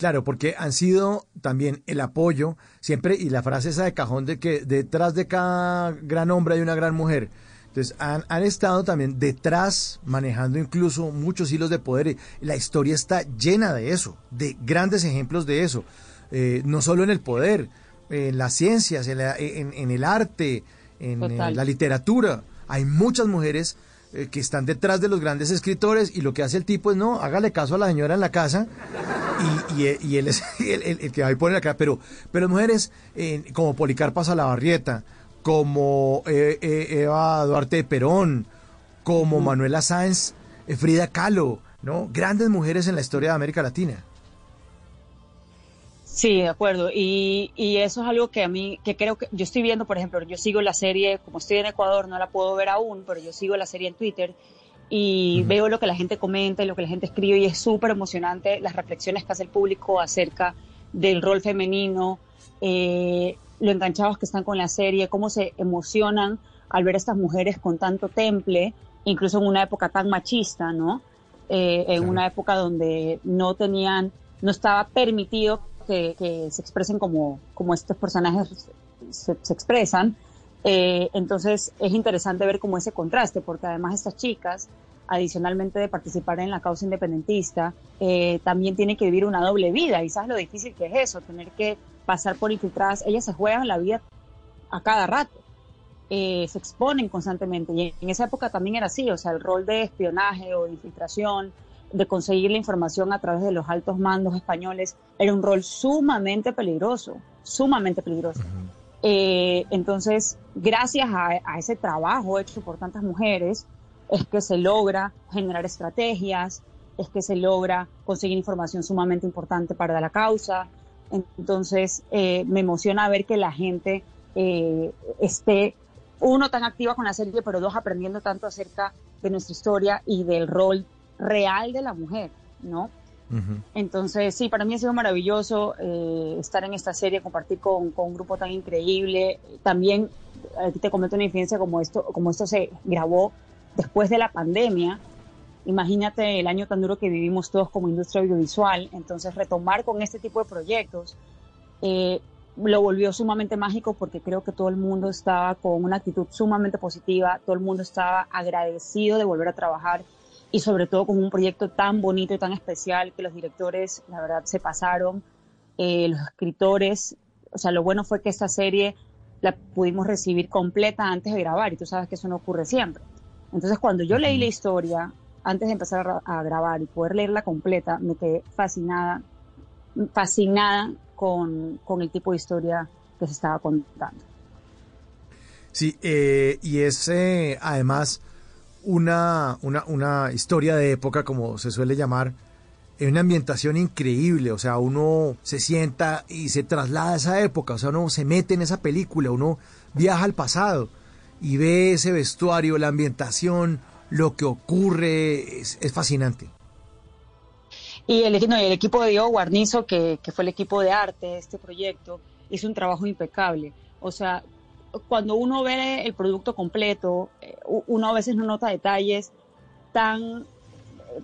Claro, porque han sido también el apoyo siempre y la frase esa de cajón de que detrás de cada gran hombre hay una gran mujer. Entonces han, han estado también detrás manejando incluso muchos hilos de poder. La historia está llena de eso, de grandes ejemplos de eso. Eh, no solo en el poder, en las ciencias, en, la- en- en el arte, en, la literatura. Hay muchas mujeres eh, que están detrás de los grandes escritores y lo que hace el tipo es, no, hágale caso a la señora en la casa y, y- y él es el, el- el que va a poner cara. Pero, pero mujeres eh, como Policarpa Salabarrieta, como eh, eh, Eva Duarte de Perón, como Manuela Sáenz, eh, Frida Kahlo, ¿no? Grandes mujeres en la historia de América Latina. Sí, de acuerdo. Y, y eso es algo que a mí, que creo que yo estoy viendo, por ejemplo, yo sigo la serie, como estoy en Ecuador, no la puedo ver aún, pero yo sigo la serie en Twitter y veo lo que la gente comenta y lo que la gente escribe y es súper emocionante las reflexiones que hace el público acerca del rol femenino, eh, lo enganchados que están con la serie, cómo se emocionan al ver a estas mujeres con tanto temple, incluso en una época tan machista, ¿no? Eh, en Claro. una época donde no tenían, no estaba permitido que, que se expresen como, como estos personajes se, se expresan. Eh, entonces es interesante ver como ese contraste, porque además estas chicas, adicionalmente de participar en la causa independentista, eh, también tienen que vivir una doble vida. Y sabes lo difícil que es eso, tener que pasar por infiltradas. Ellas se juegan la vida a cada rato. Eh, se exponen constantemente. Y en esa época también era así, o sea, el rol de espionaje o de infiltración, de conseguir la información a través de los altos mandos españoles, era un rol sumamente peligroso, sumamente peligroso. Eh, entonces, gracias a, a ese trabajo hecho por tantas mujeres, es que se logra generar estrategias, es que se logra conseguir información sumamente importante para la causa. Entonces, eh, me emociona ver que la gente eh, esté, uno, tan activa con la serie, pero dos, aprendiendo tanto acerca de nuestra historia y del rol real de la mujer, ¿no? Entonces, sí, para mí ha sido maravilloso eh, estar en esta serie, compartir con, con un grupo tan increíble. También, aquí te comento una infidencia como esto, como esto se grabó después de la pandemia. Imagínate el año tan duro que vivimos todos como industria audiovisual. Entonces, retomar con este tipo de proyectos eh, lo volvió sumamente mágico porque creo que todo el mundo estaba con una actitud sumamente positiva, todo el mundo estaba agradecido de volver a trabajar y sobre todo con un proyecto tan bonito y tan especial que los directores, la verdad, se pasaron, eh, los escritores, o sea, lo bueno fue que esta serie la pudimos recibir completa antes de grabar y tú sabes que eso no ocurre siempre. Entonces, cuando yo leí la historia, antes de empezar a, a grabar y poder leerla completa, me quedé fascinada, fascinada con, con el tipo de historia que se estaba contando. Sí, eh, y es eh, además una, una, una historia de época, como se suele llamar, en una ambientación increíble, o sea, uno se sienta y se traslada a esa época, o sea, uno se mete en esa película, uno viaja al pasado y ve ese vestuario, la ambientación, lo que ocurre, es, es fascinante. Y el, no, el equipo de Diego Guarnizo, que, que fue el equipo de arte de este proyecto, hizo un trabajo impecable. O sea, cuando uno ve el producto completo, uno a veces no nota detalles tan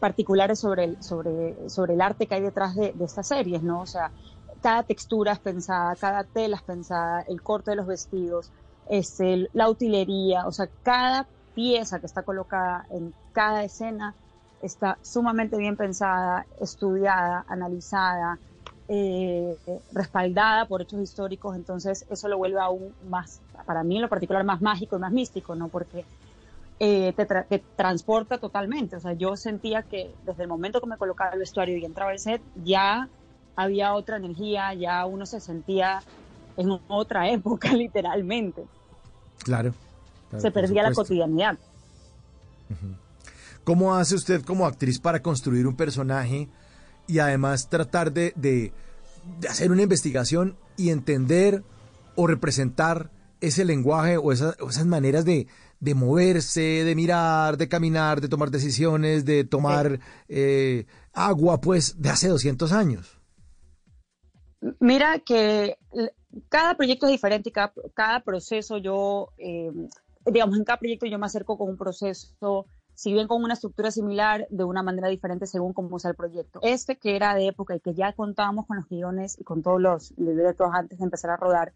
particulares sobre el, sobre, sobre el arte que hay detrás de, estas series, ¿no? O sea, cada textura es pensada, cada tela es pensada, el corte de los vestidos, este, la utilería, o sea, cada pieza que está colocada en cada escena está sumamente bien pensada, estudiada, analizada, eh, respaldada por hechos históricos, entonces eso lo vuelve aún más, para mí en lo particular, más mágico y más místico, ¿no? Porque eh, te, tra te, transporta totalmente, o sea, yo sentía que desde el momento que me colocaba el vestuario y entraba al set, ya había otra energía, ya uno se sentía en otra época, literalmente. Claro. claro se perdía la cotidianidad. ¿Cómo hace usted como actriz para construir un personaje y además tratar de, de, de hacer una investigación y entender o representar ese lenguaje o, esa- o esas maneras de, de moverse, de mirar, de caminar, de tomar decisiones, de tomar eh, agua, pues, de hace 200 años. Mira que cada proyecto es diferente y cada, cada proceso yo, eh, digamos, en cada proyecto yo me acerco con un proceso, si bien con una estructura similar, de una manera diferente según cómo sea el proyecto. Este que era de época y que ya contábamos con los guiones y con todos los libretos antes de empezar a rodar,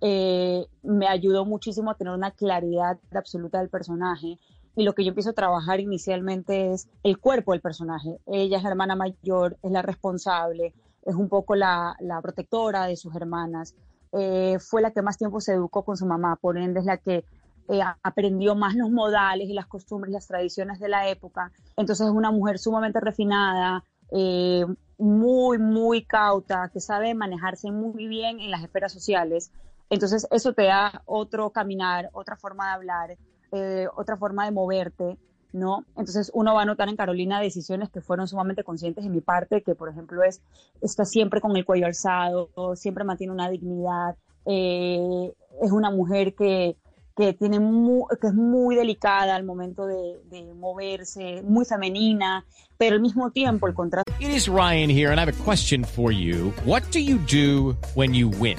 eh, me ayudó muchísimo a tener una claridad absoluta del personaje. Y lo que yo empiezo a trabajar inicialmente es el cuerpo del personaje. Ella es la hermana mayor, es la responsable, es un poco la, protectora de sus hermanas. Eh, fue la que más tiempo se educó con su mamá, por ende es la que eh, aprendió más los modales y las costumbres las tradiciones de la época. Entonces es una mujer sumamente refinada, eh, muy, muy cauta, que sabe manejarse muy bien en las esferas sociales. Entonces eso te da otro caminar, otra forma de hablar, eh, otra forma de moverte, ¿no? Entonces uno va a notar en Carolina decisiones que fueron sumamente conscientes de mi parte, que por ejemplo es, está siempre con el cuello alzado, siempre mantiene una dignidad, eh, es una mujer que, que, tiene que es muy delicada al momento de, de moverse, muy femenina, pero al mismo tiempo el contraste It is Ryan here, and I have a question for you. What do you do when you win?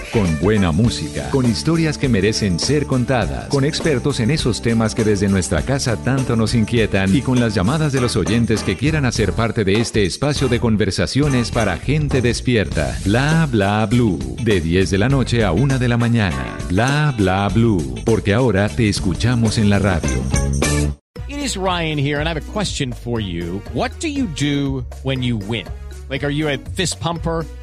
Con buena música, con historias que merecen ser contadas, con expertos en esos temas que desde nuestra casa tanto nos inquietan y con las llamadas de los oyentes que quieran hacer parte de este espacio de conversaciones para gente despierta. Bla Bla Blue, de 10 de la noche a 1 de la mañana. Bla Bla Blue, porque ahora te escuchamos en la radio. It is Ryan here, and I have a question for you. What do you do when you win? Like, are you a fist pumper?